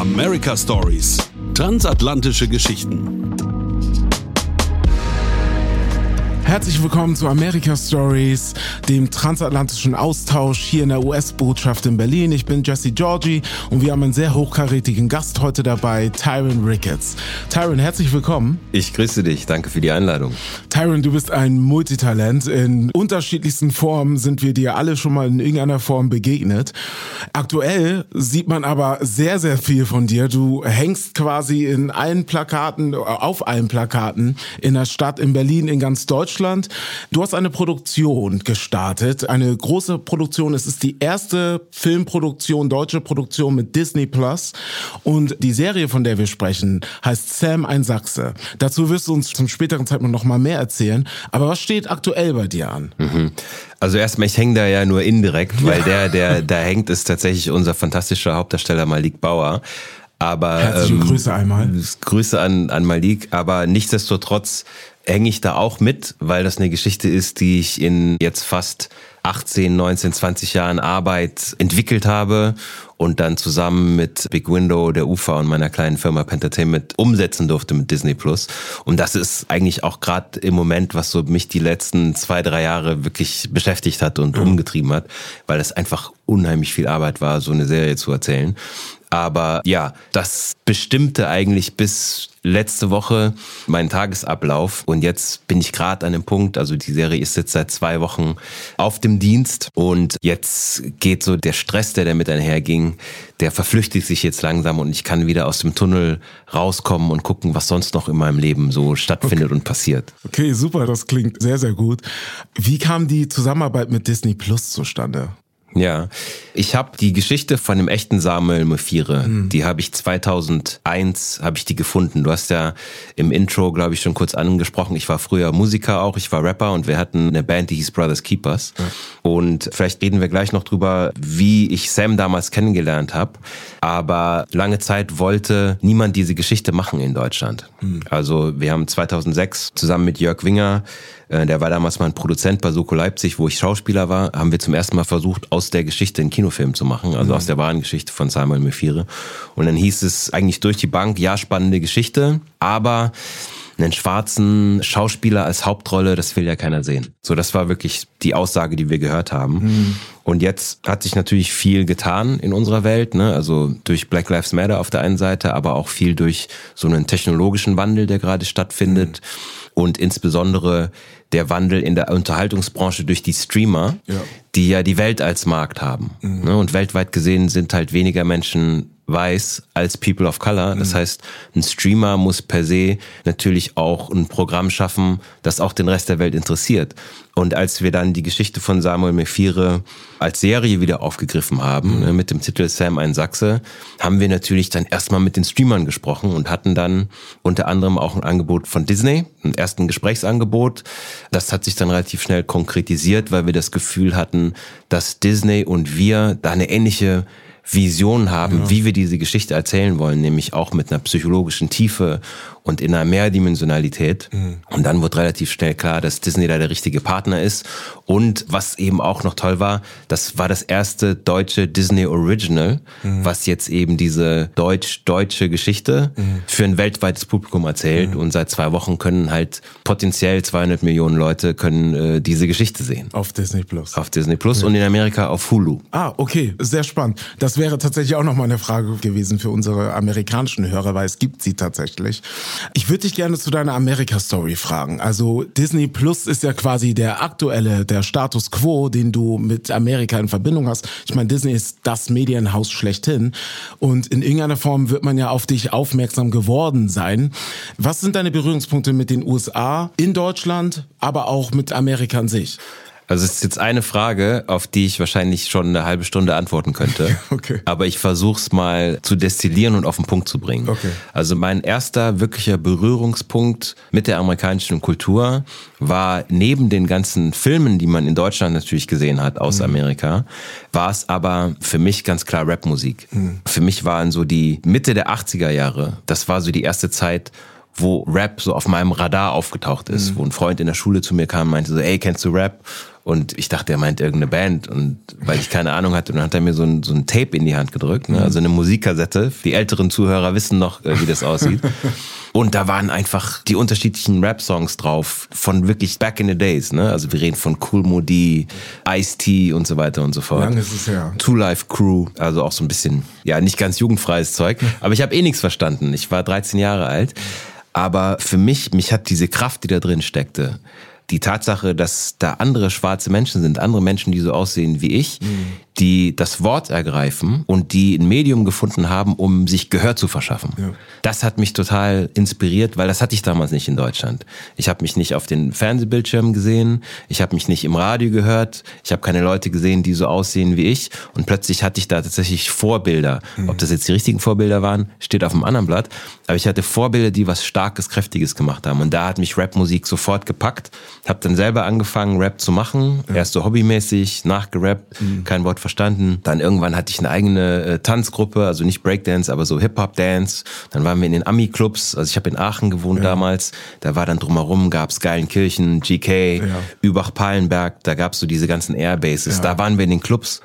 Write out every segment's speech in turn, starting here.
America Stories. Transatlantische Geschichten. Herzlich willkommen zu America Stories, dem transatlantischen Austausch hier in der US-Botschaft in Berlin. Ich bin Jesse Georgie und wir haben einen sehr hochkarätigen Gast heute dabei, Tyron Ricketts. Tyron, herzlich willkommen. Ich grüße dich, danke für die Einladung. Tyron, du bist ein Multitalent. In unterschiedlichsten Formen sind wir dir alle schon mal in irgendeiner Form begegnet. Aktuell sieht man aber sehr, sehr viel von dir. Du hängst quasi in allen Plakaten, auf allen Plakaten in der Stadt, in Berlin, in ganz Deutschland. Deutschland. Du hast eine Produktion gestartet, eine große Produktion. Es ist die erste Filmproduktion, deutsche Produktion mit Disney Plus. Und die Serie, von der wir sprechen, heißt Sam ein Sachse. Dazu wirst du uns zum späteren Zeitpunkt noch mal mehr erzählen. Aber was steht aktuell bei dir an? Mhm. Also erstmal, ich hänge da ja nur indirekt, weil der, der da hängt, ist tatsächlich unser fantastischer Hauptdarsteller Malik Bauer. Aber Herzliche ähm, Grüße einmal. Grüße an, an Malik, aber nichtsdestotrotz hänge ich da auch mit, weil das eine Geschichte ist, die ich in jetzt fast 18, 19, 20 Jahren Arbeit entwickelt habe und dann zusammen mit Big Window, der UFA und meiner kleinen Firma Pentertainment umsetzen durfte mit Disney Plus. Und das ist eigentlich auch gerade im Moment, was so mich die letzten zwei, drei Jahre wirklich beschäftigt hat und mhm. umgetrieben hat, weil es einfach unheimlich viel Arbeit war, so eine Serie zu erzählen. Aber ja, das bestimmte eigentlich bis letzte Woche meinen Tagesablauf und jetzt bin ich gerade an dem Punkt, also die Serie ist jetzt seit zwei Wochen auf dem Dienst und jetzt geht so der Stress, der damit einherging, der verflüchtigt sich jetzt langsam und ich kann wieder aus dem Tunnel rauskommen und gucken, was sonst noch in meinem Leben so stattfindet okay. und passiert. Okay, super, das klingt sehr, sehr gut. Wie kam die Zusammenarbeit mit Disney Plus zustande? Ja, ich habe die Geschichte von dem echten Samuel Mefire, mhm. die habe ich 2001 habe ich die gefunden. Du hast ja im Intro, glaube ich, schon kurz angesprochen. Ich war früher Musiker auch, ich war Rapper und wir hatten eine Band, die hieß Brothers Keepers. Ja. Und vielleicht reden wir gleich noch drüber, wie ich Sam damals kennengelernt habe. Aber lange Zeit wollte niemand diese Geschichte machen in Deutschland. Mhm. Also wir haben 2006 zusammen mit Jörg Winger äh, der war damals mein Produzent bei Soko Leipzig, wo ich Schauspieler war, haben wir zum ersten Mal versucht, aus der Geschichte einen Kinofilm zu machen, also mhm. aus der wahren Geschichte von Samuel Mefire. Und dann hieß es eigentlich durch die Bank, ja, spannende Geschichte, aber einen schwarzen Schauspieler als Hauptrolle, das will ja keiner sehen. So, das war wirklich die Aussage, die wir gehört haben. Mhm. Und jetzt hat sich natürlich viel getan in unserer Welt, ne? also durch Black Lives Matter auf der einen Seite, aber auch viel durch so einen technologischen Wandel, der gerade stattfindet. Mhm und insbesondere der Wandel in der Unterhaltungsbranche durch die Streamer, ja. die ja die Welt als Markt haben. Mhm. Ne? Und weltweit gesehen sind halt weniger Menschen weiß als People of Color. Das mhm. heißt, ein Streamer muss per se natürlich auch ein Programm schaffen, das auch den Rest der Welt interessiert. Und als wir dann die Geschichte von Samuel Mephire als Serie wieder aufgegriffen haben, mhm. Ne, mit dem Titel Sam ein Sachse, haben wir natürlich dann erstmal mit den Streamern gesprochen und hatten dann unter anderem auch ein Angebot von Disney, ein ersten Gesprächsangebot. Das hat sich dann relativ schnell konkretisiert, weil wir das Gefühl hatten, dass Disney und wir da eine ähnliche Vision haben, ja. wie wir diese Geschichte erzählen wollen, nämlich auch mit einer psychologischen Tiefe und in einer Mehrdimensionalität. Mhm. Und dann wird relativ schnell klar, dass Disney da der richtige Partner ist. Und was eben auch noch toll war, das war das erste deutsche Disney Original, mhm. was jetzt eben diese deutsch-deutsche Geschichte mhm. für ein weltweites Publikum erzählt. Mhm. Und seit zwei Wochen können halt potenziell 200 Millionen Leute können äh, diese Geschichte sehen. Auf Disney Plus. Auf Disney Plus und in Amerika auf Hulu. Ah, okay, sehr spannend. Das wäre tatsächlich auch noch mal eine Frage gewesen für unsere amerikanischen Hörer, weil es gibt sie tatsächlich. Ich würde dich gerne zu deiner Amerika-Story fragen. Also Disney Plus ist ja quasi der aktuelle, der Status quo, den du mit Amerika in Verbindung hast. Ich meine, Disney ist das Medienhaus schlechthin und in irgendeiner Form wird man ja auf dich aufmerksam geworden sein. Was sind deine Berührungspunkte mit den USA in Deutschland, aber auch mit Amerika an sich? Also es ist jetzt eine Frage, auf die ich wahrscheinlich schon eine halbe Stunde antworten könnte. Okay. Aber ich versuche es mal zu destillieren und auf den Punkt zu bringen. Okay. Also mein erster wirklicher Berührungspunkt mit der amerikanischen Kultur war neben den ganzen Filmen, die man in Deutschland natürlich gesehen hat aus mhm. Amerika, war es aber für mich ganz klar Rapmusik. Mhm. Für mich waren so die Mitte der 80er Jahre, das war so die erste Zeit, wo Rap so auf meinem Radar aufgetaucht ist, mhm. wo ein Freund in der Schule zu mir kam und meinte so, ey, kennst du Rap? Und ich dachte, er meint irgendeine Band. Und weil ich keine Ahnung hatte, dann hat er mir so ein, so ein Tape in die Hand gedrückt, ne? also eine Musikkassette. Die älteren Zuhörer wissen noch, äh, wie das aussieht. Und da waren einfach die unterschiedlichen Rap-Songs drauf von wirklich back in the days. Ne? Also wir reden von Cool Moody, Ice-T und so weiter und so fort. Lang ist es her. Two Life Crew, also auch so ein bisschen, ja, nicht ganz jugendfreies Zeug. Aber ich habe eh nichts verstanden. Ich war 13 Jahre alt. Aber für mich, mich hat diese Kraft, die da drin steckte, die Tatsache, dass da andere schwarze Menschen sind, andere Menschen, die so aussehen wie ich, mhm. Die das Wort ergreifen und die ein Medium gefunden haben, um sich Gehör zu verschaffen. Ja. Das hat mich total inspiriert, weil das hatte ich damals nicht in Deutschland. Ich habe mich nicht auf den Fernsehbildschirmen gesehen, ich habe mich nicht im Radio gehört, ich habe keine Leute gesehen, die so aussehen wie ich und plötzlich hatte ich da tatsächlich Vorbilder. Mhm. Ob das jetzt die richtigen Vorbilder waren, steht auf einem anderen Blatt, aber ich hatte Vorbilder, die was Starkes, Kräftiges gemacht haben und da hat mich Rapmusik sofort gepackt habe dann selber angefangen, Rap zu machen. Ja. Erst so hobbymäßig, nachgerappt, mhm. kein Wort verstanden. Dann irgendwann hatte ich eine eigene äh, Tanzgruppe, also nicht Breakdance, aber so Hip-Hop-Dance. Dann waren wir in den Ami-Clubs. Also ich habe in Aachen gewohnt ja. damals. Da war dann drumherum, gab's Geilenkirchen, GK, ja. Übach-Palenberg. Da gab's so diese ganzen Airbases. Ja. Da waren wir in den Clubs.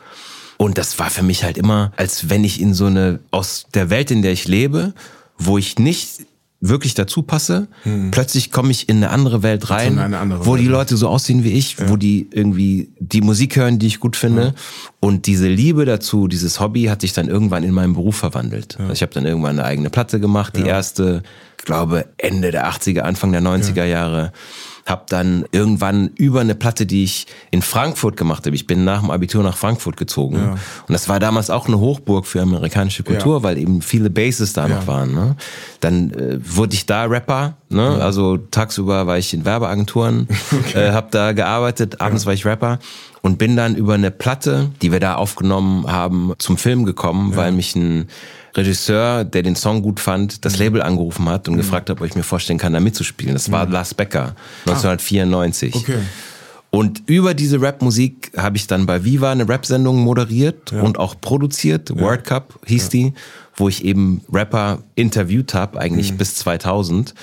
Und das war für mich halt immer, als wenn ich in so eine, aus der Welt, in der ich lebe, wo ich nicht wirklich dazu passe. Hm. Plötzlich komme ich in eine andere Welt rein, andere wo Welt. die Leute so aussehen wie ich, ja. wo die irgendwie die Musik hören, die ich gut finde. Ja. Und diese Liebe dazu, dieses Hobby hat sich dann irgendwann in meinen Beruf verwandelt. Ja. Also ich habe dann irgendwann eine eigene Platte gemacht, die erste, glaube Ende der 80er, Anfang der 90er Jahre habe dann irgendwann über eine Platte, die ich in Frankfurt gemacht habe, ich bin nach dem Abitur nach Frankfurt gezogen. Ja. Und das war damals auch eine Hochburg für amerikanische Kultur, ja. weil eben viele Bases da noch waren. Ne? Dann äh, wurde ich da Rapper. Ne? Also tagsüber war ich in Werbeagenturen, okay. äh, habe da gearbeitet, abends war ich Rapper und bin dann über eine Platte, die wir da aufgenommen haben, zum Film gekommen, weil mich ein Regisseur, der den Song gut fand, das mhm. Label angerufen hat und mhm. gefragt hat, ob ich mir vorstellen kann, da mitzuspielen. Das war mhm. Lars Becker, 1994. Ah. Okay. Und über diese Rap-Musik habe ich dann bei Viva eine Rap-Sendung moderiert ja. und auch produziert. Ja. World Cup hieß ja. die, wo ich eben Rapper interviewt habe, eigentlich mhm. bis 2000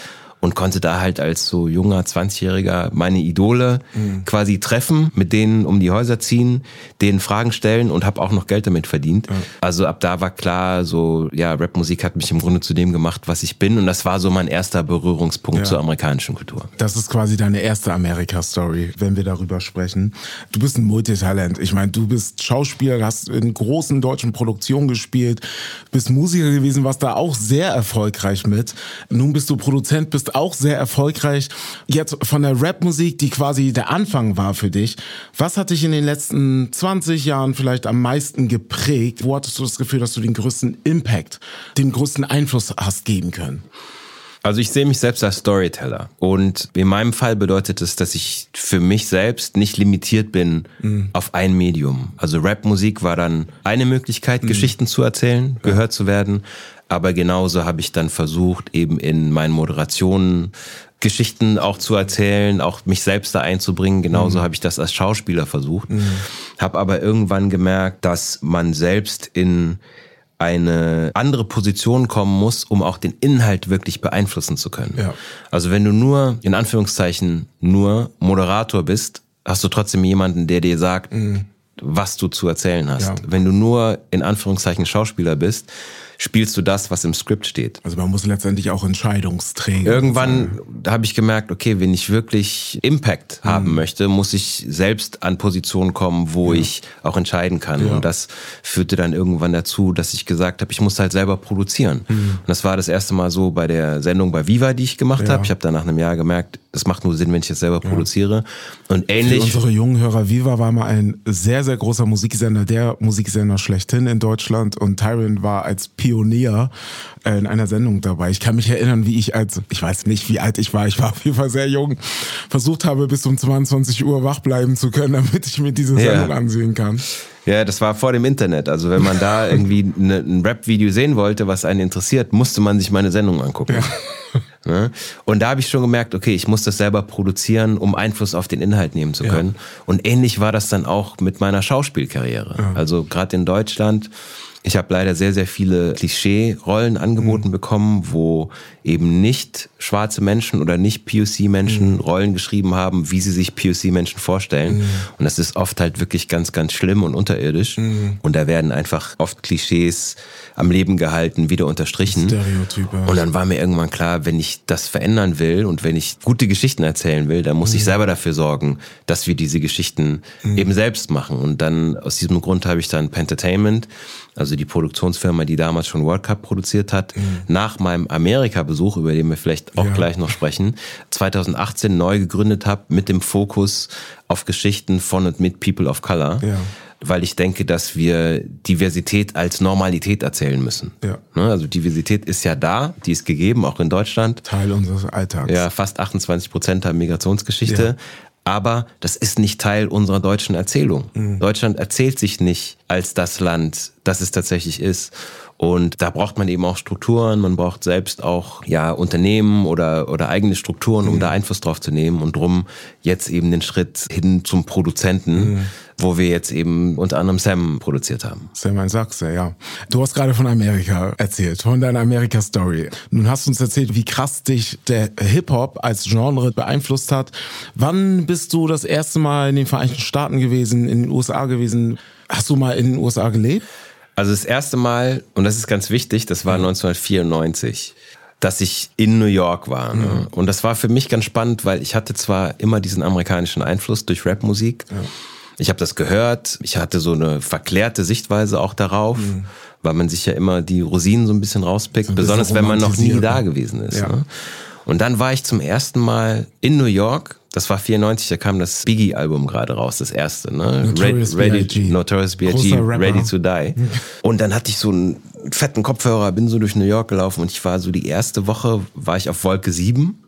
und konnte da halt als so junger 20-Jähriger meine Idole mhm. quasi treffen, mit denen um die Häuser ziehen, denen Fragen stellen und habe auch noch Geld damit verdient. Ja. Also ab da war klar, so ja, Rapmusik hat mich im Grunde zu dem gemacht, was ich bin und das war so mein erster Berührungspunkt ja. zur amerikanischen Kultur. Das ist quasi deine erste Amerika-Story, wenn wir darüber sprechen. Du bist ein Multitalent. Ich meine, du bist Schauspieler, hast in großen deutschen Produktionen gespielt, bist Musiker gewesen, warst da auch sehr erfolgreich mit. Nun bist du Produzent, bist auch sehr erfolgreich. Jetzt von der Rapmusik, die quasi der Anfang war für dich. Was hat dich in den letzten 20 Jahren vielleicht am meisten geprägt? Wo hattest du das Gefühl, dass du den größten Impact, den größten Einfluss hast geben können? Also ich sehe mich selbst als Storyteller und in meinem Fall bedeutet es, dass ich für mich selbst nicht limitiert bin mhm. auf ein Medium. Also Rapmusik war dann eine Möglichkeit, mhm. Geschichten zu erzählen, gehört zu werden. Aber genauso habe ich dann versucht, eben in meinen Moderationen Geschichten auch zu erzählen, auch mich selbst da einzubringen. Genauso mhm. habe ich das als Schauspieler versucht. Mhm. Habe aber irgendwann gemerkt, dass man selbst in eine andere Position kommen muss, um auch den Inhalt wirklich beeinflussen zu können. Ja. Also wenn du nur, in Anführungszeichen, nur Moderator bist, hast du trotzdem jemanden, der dir sagt, mhm. Was du zu erzählen hast. Ja. Wenn du nur, in Anführungszeichen, Schauspieler bist, spielst du das, was im Skript steht. Also man muss letztendlich auch Entscheidungsträger. Irgendwann habe ich gemerkt, okay, wenn ich wirklich Impact mhm. haben möchte, muss ich selbst an Positionen kommen, wo ja. ich auch entscheiden kann. Ja. Und das führte dann irgendwann dazu, dass ich gesagt habe, ich muss halt selber produzieren. Mhm. Und das war das erste Mal so bei der Sendung bei Viva, die ich gemacht ja. habe. Ich habe dann nach einem Jahr gemerkt, es macht nur Sinn, wenn ich es selber produziere. Und ähnlich. Für unsere jungen Hörer, Viva war mal ein sehr, sehr großer Musiksender, der Musiksender schlechthin in Deutschland. Und Tyron war als Pionier Pionier äh, in einer Sendung dabei. Ich kann mich erinnern, wie ich als, ich weiß nicht, wie alt ich war, ich war auf jeden Fall sehr jung, versucht habe, bis um 22 Uhr wach bleiben zu können, damit ich mir diese Sendung ja. ansehen kann. Ja, das war vor dem Internet. Also wenn man da irgendwie ne, ein Rap-Video sehen wollte, was einen interessiert, musste man sich meine Sendung angucken. Ja. Ne? Und da habe ich schon gemerkt, okay, ich muss das selber produzieren, um Einfluss auf den Inhalt nehmen zu können. Ja. Und ähnlich war das dann auch mit meiner Schauspielkarriere. Ja. Also gerade in Deutschland Ich habe leider sehr, sehr viele Klischee-Rollen angeboten mhm. bekommen, wo eben nicht schwarze Menschen oder nicht POC-Menschen mhm. Rollen geschrieben haben, wie sie sich POC-Menschen vorstellen. Mhm. Und das ist oft halt wirklich ganz, ganz schlimm und unterirdisch. Mhm. Und da werden einfach oft Klischees am Leben gehalten, wieder unterstrichen. Stereotype. Und dann war mir irgendwann klar, wenn ich das verändern will und wenn ich gute Geschichten erzählen will, dann muss mhm. ich selber dafür sorgen, dass wir diese Geschichten mhm. eben selbst machen. Und dann aus diesem Grund habe ich dann Pentertainment, also die Produktionsfirma, die damals schon World Cup produziert hat, mhm. nach meinem Amerika-Besuch, über den wir vielleicht auch ja. gleich noch sprechen, 2018 neu gegründet habe mit dem Fokus auf Geschichten von und mit People of Color. Ja weil ich denke, dass wir Diversität als Normalität erzählen müssen. Ja. Ne, also Diversität ist ja da, die ist gegeben, auch in Deutschland. Teil unseres Alltags. Ja, fast 28 Prozent der Migrationsgeschichte. Ja. Aber das ist nicht Teil unserer deutschen Erzählung. Mhm. Deutschland erzählt sich nicht als das Land, das es tatsächlich ist. Und da braucht man eben auch Strukturen, man braucht selbst auch ja Unternehmen oder oder eigene Strukturen, um mhm. da Einfluss drauf zu nehmen und drum jetzt eben den Schritt hin zum Produzenten, mhm. wo wir jetzt eben unter anderem Sam produziert haben. Sam ein Sachse, ja. Du hast gerade von Amerika erzählt, von deiner Amerika-Story. Nun hast du uns erzählt, wie krass dich der Hip-Hop als Genre beeinflusst hat. Wann bist du das erste Mal in den Vereinigten Staaten gewesen, in den USA gewesen? Hast du mal in den USA gelebt? Also das erste Mal, und das ist ganz wichtig, das war 1994 dass ich in New York war. Ne? Mhm. Und das war für mich ganz spannend, weil ich hatte zwar immer diesen amerikanischen Einfluss durch Rapmusik. Ja. Ich habe das gehört. Ich hatte so eine verklärte Sichtweise auch darauf, mhm. weil man sich ja immer die Rosinen so ein bisschen rauspickt, so ein besonders wenn man noch nie da gewesen ist. Ja. Ne? Und dann war ich zum ersten Mal in New York das war 94, da kam das Biggie-Album gerade raus, das erste, ne? Notorious Ready, Notorious B.I.G., Ready to Die. Und dann hatte ich so einen fetten Kopfhörer, bin so durch New York gelaufen und ich war so die erste Woche, war ich auf Wolke 7.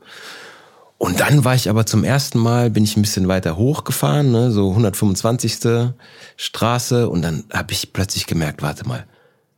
Und dann war ich aber zum ersten Mal, bin ich ein bisschen weiter hochgefahren, ne? so 125. Straße. Und dann habe ich plötzlich gemerkt, warte mal,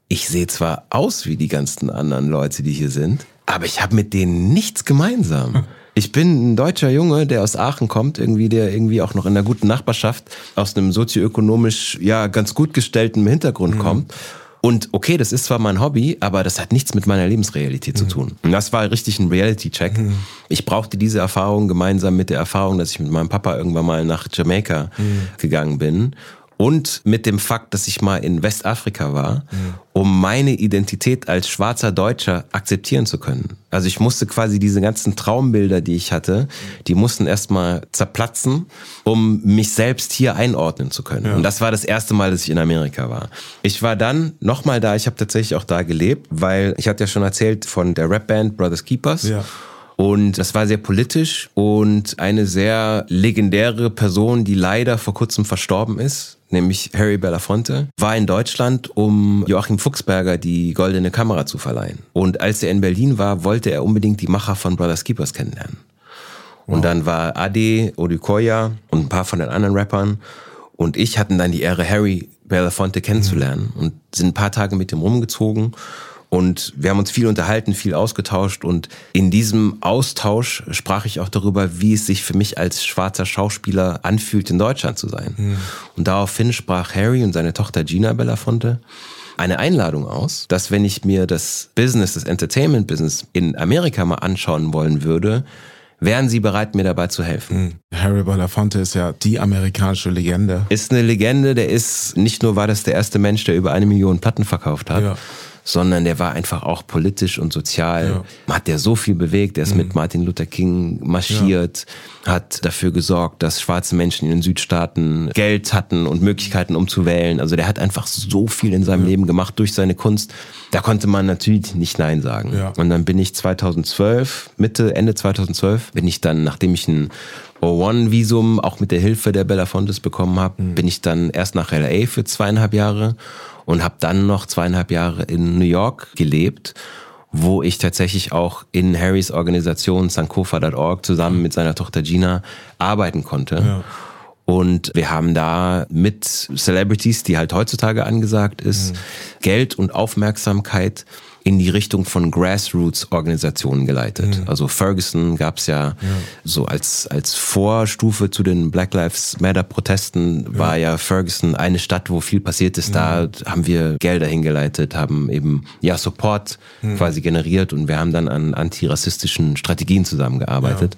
ich sehe zwar aus wie die ganzen anderen Leute, die hier sind, aber ich habe mit denen nichts gemeinsam. Ich bin ein deutscher Junge, der aus Aachen kommt, irgendwie, der irgendwie auch noch in einer guten Nachbarschaft aus einem sozioökonomisch, ja, ganz gut gestellten Hintergrund mhm. kommt. Und okay, das ist zwar mein Hobby, aber das hat nichts mit meiner Lebensrealität mhm. zu tun. Und das war richtig ein Reality-Check. Mhm. Ich brauchte diese Erfahrung gemeinsam mit der Erfahrung, dass ich mit meinem Papa irgendwann mal nach Jamaika mhm. gegangen bin und mit dem Fakt, dass ich mal in Westafrika war, mhm. um meine Identität als schwarzer Deutscher akzeptieren zu können. Also ich musste quasi diese ganzen Traumbilder, die ich hatte, die mussten erstmal zerplatzen, um mich selbst hier einordnen zu können. Ja. Und das war das erste Mal, dass ich in Amerika war. Ich war dann nochmal da, ich habe tatsächlich auch da gelebt, weil ich hatte ja schon erzählt von der Rapband Brothers Keepers. Ja. Und das war sehr politisch und eine sehr legendäre Person, die leider vor kurzem verstorben ist, nämlich Harry Belafonte, war in Deutschland, um Joachim Fuchsberger die goldene Kamera zu verleihen. Und als er in Berlin war, wollte er unbedingt die Macher von Brothers Keepers kennenlernen. Und dann war Ade, Odukoya und ein paar von den anderen Rappern und ich hatten dann die Ehre, Harry Belafonte kennenzulernen mhm. und sind ein paar Tage mit ihm rumgezogen und wir haben uns viel unterhalten, viel ausgetauscht und in diesem Austausch sprach ich auch darüber, wie es sich für mich als schwarzer Schauspieler anfühlt, in Deutschland zu sein. Mhm. Und daraufhin sprach Harry und seine Tochter Gina Belafonte eine Einladung aus, dass wenn ich mir das Business, das Entertainment-Business in Amerika mal anschauen wollen würde, wären Sie bereit, mir dabei zu helfen? Mhm. Harry Belafonte ist ja die amerikanische Legende. Ist eine Legende, der ist, nicht nur war das der erste Mensch, der über eine Million Platten verkauft hat, ja sondern der war einfach auch politisch und sozial. Ja. Hat der so viel bewegt. Er ist mhm. mit Martin Luther King marschiert, ja. hat dafür gesorgt, dass schwarze Menschen in den Südstaaten Geld hatten und Möglichkeiten, um zu wählen. Also der hat einfach so viel in seinem ja. Leben gemacht durch seine Kunst. Da konnte man natürlich nicht Nein sagen. Und dann bin ich 2012, Mitte, Ende 2012, bin ich dann, nachdem ich ein O1-Visum auch mit der Hilfe der Belafontes bekommen habe, mhm. bin ich dann erst nach LA für zweieinhalb Jahre und habe dann noch zweieinhalb Jahre in New York gelebt, wo ich tatsächlich auch in Harrys Organisation sankofa.org zusammen mit seiner Tochter Gina arbeiten konnte. Ja. Und wir haben da mit Celebrities, die halt heutzutage angesagt ist, mhm. Geld und Aufmerksamkeit in die Richtung von Grassroots-Organisationen geleitet. Mhm. Also Ferguson gab es ja, ja, so als, als Vorstufe zu den Black Lives Matter-Protesten ja. war ja Ferguson eine Stadt, wo viel passiert ist. Da haben wir Gelder hingeleitet, haben eben ja Support mhm. quasi generiert und wir haben dann an antirassistischen Strategien zusammengearbeitet.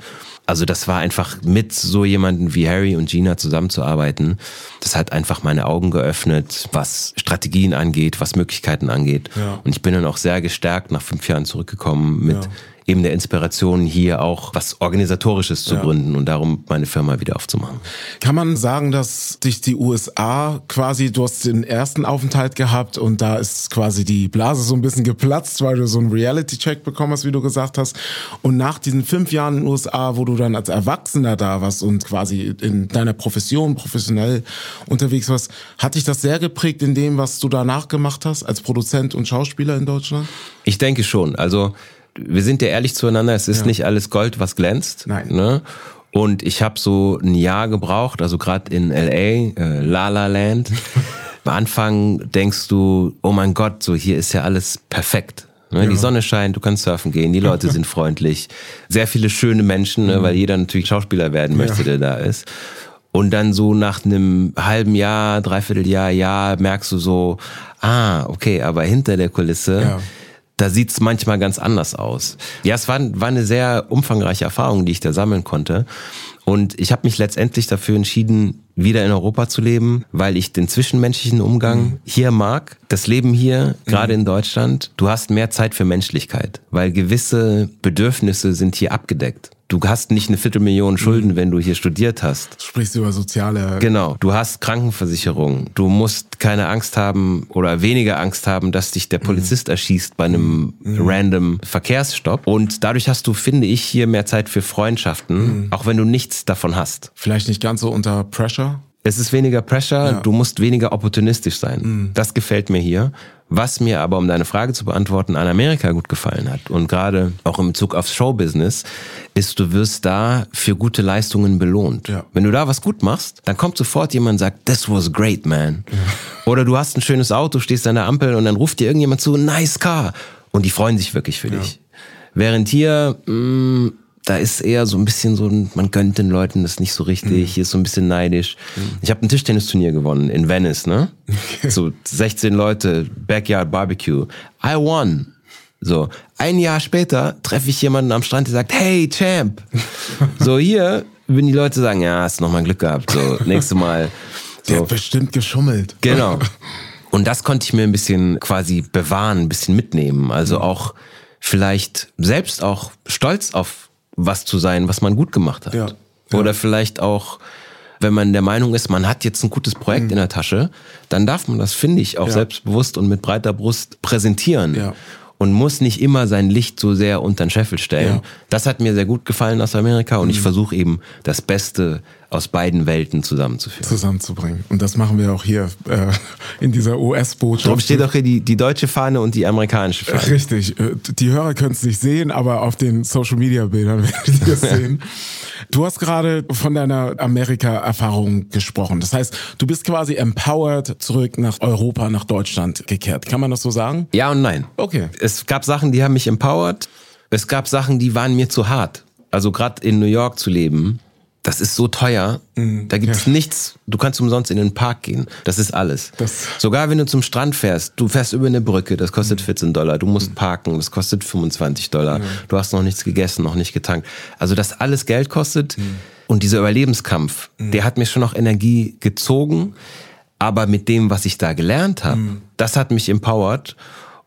Also das war einfach mit so jemanden wie Harry und Gina zusammenzuarbeiten. Das hat einfach meine Augen geöffnet, was Strategien angeht, was Möglichkeiten angeht. Ja. Und ich bin dann auch sehr gestärkt nach fünf Jahren zurückgekommen mit ja eben der Inspiration, hier auch was Organisatorisches zu ja. gründen und darum meine Firma wieder aufzumachen. Kann man sagen, dass dich die USA quasi, du hast den ersten Aufenthalt gehabt und da ist quasi die Blase so ein bisschen geplatzt, weil du so einen Reality-Check bekommen hast, wie du gesagt hast. Und nach diesen fünf Jahren in den USA, wo du dann als Erwachsener da warst und quasi in deiner Profession professionell unterwegs warst, hat dich das sehr geprägt in dem, was du danach gemacht hast als Produzent und Schauspieler in Deutschland? Ich denke schon. Also wir sind ja ehrlich zueinander, es ist ja. nicht alles Gold, was glänzt. Nein. Ne? Und ich habe so ein Jahr gebraucht, also gerade in LA, äh, La La Land. Am Anfang denkst du, oh mein Gott, so hier ist ja alles perfekt. Ne? Ja. Die Sonne scheint, du kannst surfen gehen, die Leute sind freundlich, sehr viele schöne Menschen, ne? weil jeder natürlich Schauspieler werden möchte, ja. der da ist. Und dann so nach einem halben Jahr, dreiviertel Jahr, Jahr merkst du so, ah, okay, aber hinter der Kulisse ja da sieht's manchmal ganz anders aus. Ja, es war, war eine sehr umfangreiche Erfahrung, die ich da sammeln konnte. Und ich habe mich letztendlich dafür entschieden, wieder in Europa zu leben, weil ich den zwischenmenschlichen Umgang mhm. hier mag. Das Leben hier, gerade mhm. in Deutschland, du hast mehr Zeit für Menschlichkeit, weil gewisse Bedürfnisse sind hier abgedeckt. Du hast nicht eine Viertelmillion Schulden, mhm. wenn du hier studiert hast. Du sprichst über soziale. Genau. Du hast Krankenversicherung. Du musst keine Angst haben oder weniger Angst haben, dass dich der mhm. Polizist mhm. erschießt bei einem mhm. random Verkehrsstopp. Und dadurch hast du, finde ich, hier mehr Zeit für Freundschaften, mhm. auch wenn du nichts davon hast. Vielleicht nicht ganz so unter Pressure? Es ist weniger Pressure, ja. du musst weniger opportunistisch sein. Mhm. Das gefällt mir hier. Was mir aber, um deine Frage zu beantworten, an Amerika gut gefallen hat und gerade auch im Bezug aufs Showbusiness, ist, du wirst da für gute Leistungen belohnt. Ja. Wenn du da was gut machst, dann kommt sofort jemand und sagt, this was great, man. Ja. Oder du hast ein schönes Auto, stehst an der Ampel und dann ruft dir irgendjemand zu, nice car. Und die freuen sich wirklich für dich. Während hier, mh, mm, da ist eher so ein bisschen so, man gönnt den Leuten das nicht so richtig, mhm. hier ist so ein bisschen neidisch. Mhm. Ich habe ein Tischtennisturnier gewonnen in Venice, ne? so 16 Leute, Backyard Barbecue. I won. So, ein Jahr später treffe ich jemanden am Strand, der sagt, hey Champ. so hier, wenn die Leute sagen, ja, hast noch mal Glück gehabt, so nächste Mal. So. Der hat bestimmt geschummelt. Genau. Und das konnte ich mir ein bisschen quasi bewahren, ein bisschen mitnehmen. Also mhm. auch vielleicht selbst auch stolz auf was zu sein, was man gut gemacht hat. Ja. Ja. Oder vielleicht auch, wenn man der Meinung ist, man hat jetzt ein gutes Projekt mhm. in der Tasche, dann darf man das, finde ich, auch ja. selbstbewusst und mit breiter Brust präsentieren. Ja. Und muss nicht immer sein Licht so sehr unter den Scheffel stellen. Ja. Das hat mir sehr gut gefallen aus Amerika und mhm. ich versuche eben das Beste aus beiden Welten zusammenzuführen. Zusammenzubringen. Und das machen wir auch hier äh, in dieser US-Botschaft. Darum steht auch hier die, die deutsche Fahne und die amerikanische Fahne. Richtig. Äh, die Hörer können es nicht sehen, aber auf den Social-Media-Bildern werden die das sehen. Du hast gerade von deiner Amerika-Erfahrung gesprochen. Das heißt, du bist quasi empowered zurück nach Europa, nach Deutschland gekehrt. Kann man das so sagen? Ja und nein. Okay. Es gab Sachen, die haben mich empowered. Es gab Sachen, die waren mir zu hart. Also gerade in New York zu leben, das ist so teuer. Mhm, da gibt's ja. nichts. Du kannst umsonst in den Park gehen. Das ist alles. Das Sogar wenn du zum Strand fährst, du fährst über eine Brücke, das kostet 14 mhm. Dollar. Du musst mhm. parken, das kostet 25 Dollar. Du hast noch nichts gegessen, noch nicht getankt. Also das alles Geld kostet. Und dieser Überlebenskampf, der hat mir schon noch Energie gezogen. Aber mit dem, was ich da gelernt habe, das hat mich empowered.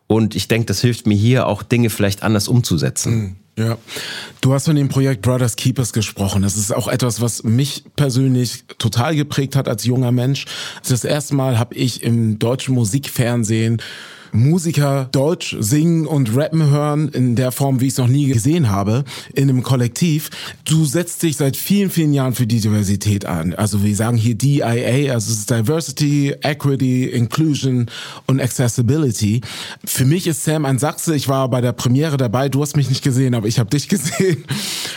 Und ich denke, das hilft mir hier auch Dinge vielleicht anders umzusetzen. Ja, du hast von dem Projekt Brothers Keepers gesprochen. Das ist auch etwas, was mich persönlich total geprägt hat als junger Mensch. Das erste Mal habe ich im deutschen Musikfernsehen Musiker Deutsch singen und rappen hören in der Form, wie ich es noch nie gesehen habe, in einem Kollektiv. Du setzt dich seit vielen, vielen Jahren für die Diversität an. Also wir sagen hier DIA, also es ist Diversity, Equity, Inclusion und Accessibility. Für mich ist Sam ein Sachse. Ich war bei der Premiere dabei. Du hast mich nicht gesehen, aber ich habe dich gesehen.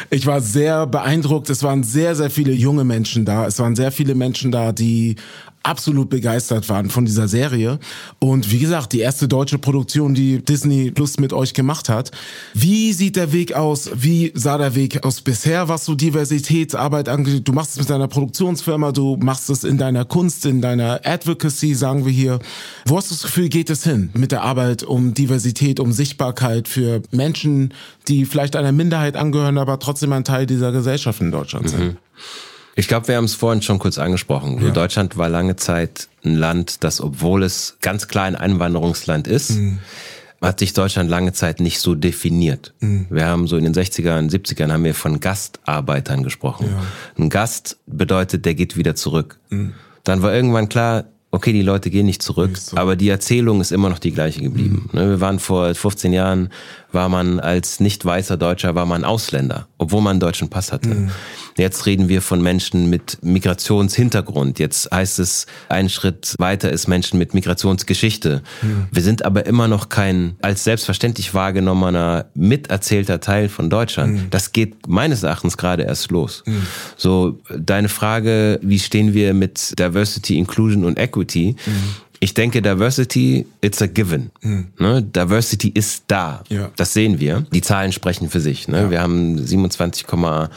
Ich war sehr beeindruckt. Es waren sehr, sehr viele junge Menschen da. Es waren sehr viele Menschen da, die absolut begeistert waren von dieser Serie. Und wie gesagt, die erste deutsche Produktion, die Disney Plus mit euch gemacht hat. Wie sieht der Weg aus? Wie sah der Weg aus bisher, was so Diversitätsarbeit angeht? Du machst es mit deiner Produktionsfirma, du machst es in deiner Kunst, in deiner Advocacy, sagen wir hier. Wo hast du das Gefühl, geht es hin mit der Arbeit um Diversität, um Sichtbarkeit für Menschen, die vielleicht einer Minderheit angehören, aber trotzdem ein Teil dieser Gesellschaft in Deutschland sind? Mhm. Ich glaube, wir haben es vorhin schon kurz angesprochen. Ja. Deutschland war lange Zeit ein Land, das, obwohl es ganz klar ein Einwanderungsland ist, mhm. hat sich Deutschland lange Zeit nicht so definiert. Mhm. Wir haben so in den 60ern, 70ern haben wir von Gastarbeitern gesprochen. Ja. Ein Gast bedeutet, der geht wieder zurück. Mhm. Dann war irgendwann klar, okay, die Leute gehen nicht zurück, nicht so. aber die Erzählung ist immer noch die gleiche geblieben. Mhm. Wir waren vor 15 Jahren, war man als nicht weißer Deutscher, war man Ausländer, obwohl man einen deutschen Pass hatte. Mhm. Jetzt reden wir von Menschen mit Migrationshintergrund. Jetzt heißt es, ein Schritt weiter ist Menschen mit Migrationsgeschichte. Mhm. Wir sind aber immer noch kein als selbstverständlich wahrgenommener, miterzählter Teil von Deutschland. Mhm. Das geht meines Erachtens gerade erst los. Mhm. So, deine Frage, wie stehen wir mit Diversity, Inclusion und Equity? Ich denke, Diversity, it's a given. Mhm. Ne? Diversity ist da. Ja. Das sehen wir. Die Zahlen sprechen für sich. Ne? Ja. Wir haben 27,8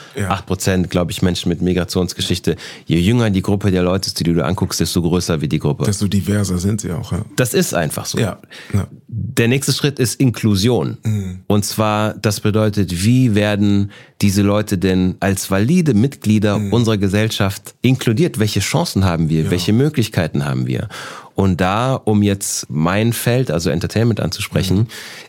Prozent, ja. glaube ich, Menschen mit Migrationsgeschichte. Je jünger die Gruppe der Leute ist, die du anguckst, desto größer wird die Gruppe. Desto diverser sind sie auch. Ja. Das ist einfach so. Ja. Der nächste Schritt ist Inklusion. Mhm. Und zwar, das bedeutet, wie werden diese Leute denn als valide Mitglieder mhm. unserer Gesellschaft inkludiert? Welche Chancen haben wir? Welche Möglichkeiten haben wir? Und da, um jetzt mein Feld, also Entertainment anzusprechen, mhm.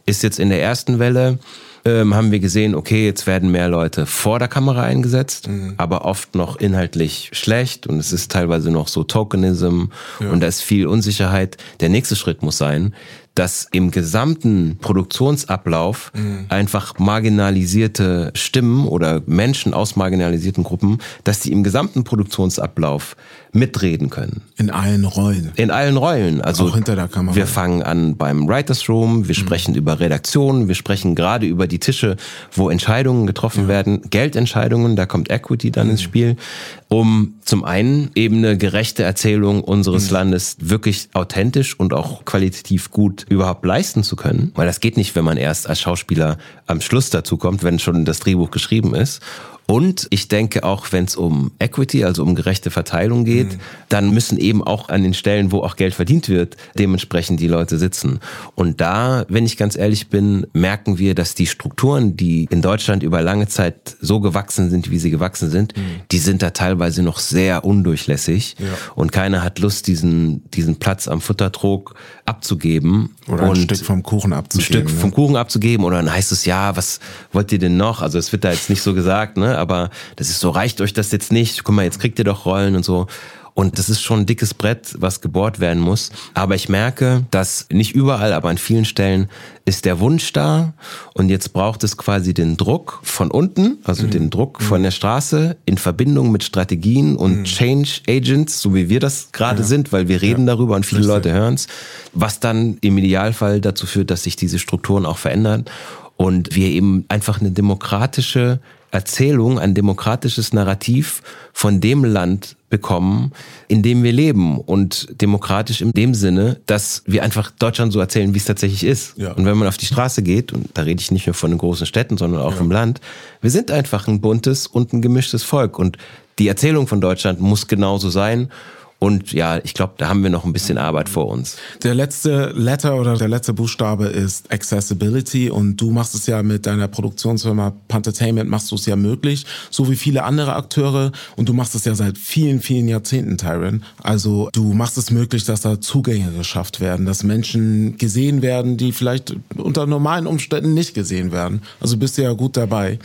ist jetzt in der ersten Welle ähm, haben wir gesehen, okay, jetzt werden mehr Leute vor der Kamera eingesetzt, mhm. aber oft noch inhaltlich schlecht und es ist teilweise noch so Tokenism ja. und da ist viel Unsicherheit. Der nächste Schritt muss sein, dass im gesamten Produktionsablauf mhm. einfach marginalisierte Stimmen oder Menschen aus marginalisierten Gruppen, dass die im gesamten Produktionsablauf mitreden können. In allen Rollen. In allen Rollen. Also auch hinter der Kamera. Wir fangen an beim Writers Room, wir mhm. sprechen über Redaktionen, wir sprechen gerade über die Tische, wo Entscheidungen getroffen ja. werden, Geldentscheidungen, da kommt Equity dann mhm. ins Spiel, um zum einen eben eine gerechte Erzählung unseres mhm. Landes wirklich authentisch und auch qualitativ gut überhaupt leisten zu können, weil das geht nicht, wenn man erst als Schauspieler am Schluss dazu kommt, wenn schon das Drehbuch geschrieben ist. Und ich denke auch, wenn es um Equity, also um gerechte Verteilung geht, mhm. dann müssen eben auch an den Stellen, wo auch Geld verdient wird, dementsprechend die Leute sitzen. Und da, wenn ich ganz ehrlich bin, merken wir, dass die Strukturen, die in Deutschland über lange Zeit so gewachsen sind, wie sie gewachsen sind, mhm. die sind da teilweise noch sehr undurchlässig. Ja. Und keiner hat Lust, diesen, diesen Platz am Futtertrog abzugeben. Oder ein Stück vom Kuchen abzugeben. Ein Stück vom Kuchen abzugeben. Oder dann heißt es, ja, was wollt ihr denn noch? Also es wird da jetzt nicht so gesagt, ne? Aber das ist so, reicht euch das jetzt nicht? Guck mal, jetzt kriegt ihr doch Rollen und so. Und das ist schon ein dickes Brett, was gebohrt werden muss. Aber ich merke, dass nicht überall, aber an vielen Stellen ist der Wunsch da. Und jetzt braucht es quasi den Druck von unten, also mhm. den Druck mhm. von der Straße in Verbindung mit Strategien und mhm. Change Agents, so wie wir das gerade ja. sind, weil wir reden ja. darüber und viele Richtig. Leute hören es, was dann im Idealfall dazu führt, dass sich diese Strukturen auch verändern und wir eben einfach eine demokratische Erzählung, ein demokratisches Narrativ von dem Land bekommen, in dem wir leben. Und demokratisch in dem Sinne, dass wir einfach Deutschland so erzählen, wie es tatsächlich ist. Ja. Und wenn man auf die Straße geht, und da rede ich nicht nur von den großen Städten, sondern auch ja. im Land, wir sind einfach ein buntes und ein gemischtes Volk. Und die Erzählung von Deutschland muss genauso sein. Und ja, ich glaube, da haben wir noch ein bisschen Arbeit vor uns. Der letzte Letter oder der letzte Buchstabe ist Accessibility und du machst es ja mit deiner Produktionsfirma Pantertainment machst du es ja möglich, so wie viele andere Akteure und du machst es ja seit vielen, vielen Jahrzehnten, Tyron. Also du machst es möglich, dass da Zugänge geschafft werden, dass Menschen gesehen werden, die vielleicht unter normalen Umständen nicht gesehen werden. Also bist du ja gut dabei.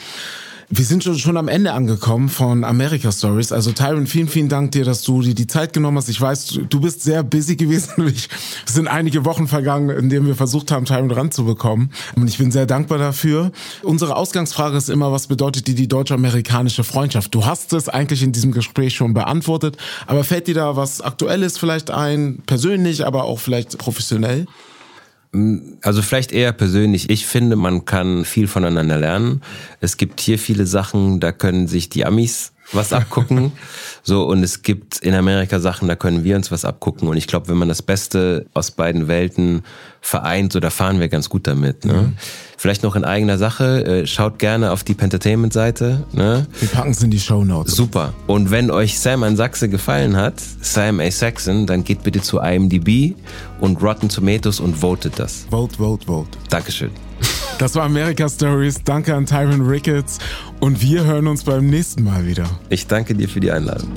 Wir sind schon, schon am Ende angekommen von America Stories. Also Tyron, vielen, vielen Dank dir, dass du dir die Zeit genommen hast. Ich weiß, du bist sehr busy gewesen. es sind einige Wochen vergangen, in denen wir versucht haben, Tyron ranzubekommen. Und ich bin sehr dankbar dafür. Unsere Ausgangsfrage ist immer, was bedeutet dir die deutsch-amerikanische Freundschaft? Du hast es eigentlich in diesem Gespräch schon beantwortet. Aber fällt dir da was Aktuelles vielleicht ein, persönlich, aber auch vielleicht professionell? Also vielleicht eher persönlich. Ich finde, man kann viel voneinander lernen. Es gibt hier viele Sachen, da können sich die Amis was abgucken. so, und es gibt in Amerika Sachen, da können wir uns was abgucken. Und ich glaube, wenn man das Beste aus beiden Welten vereint, so da fahren wir ganz gut damit. Ne? Mhm. Vielleicht noch in eigener Sache, äh, schaut gerne auf die Pentertainment-Seite. Ne? Wir packen es in die Show Notes. Super. Und wenn euch Sam an Sachse gefallen hat, Sam A. Saxon, dann geht bitte zu IMDb und Rotten Tomatoes und votet das. Vote, vote, vote. Dankeschön. Das war America Stories. Danke an Tyron Ricketts und wir hören uns beim nächsten Mal wieder. Ich danke dir für die Einladung.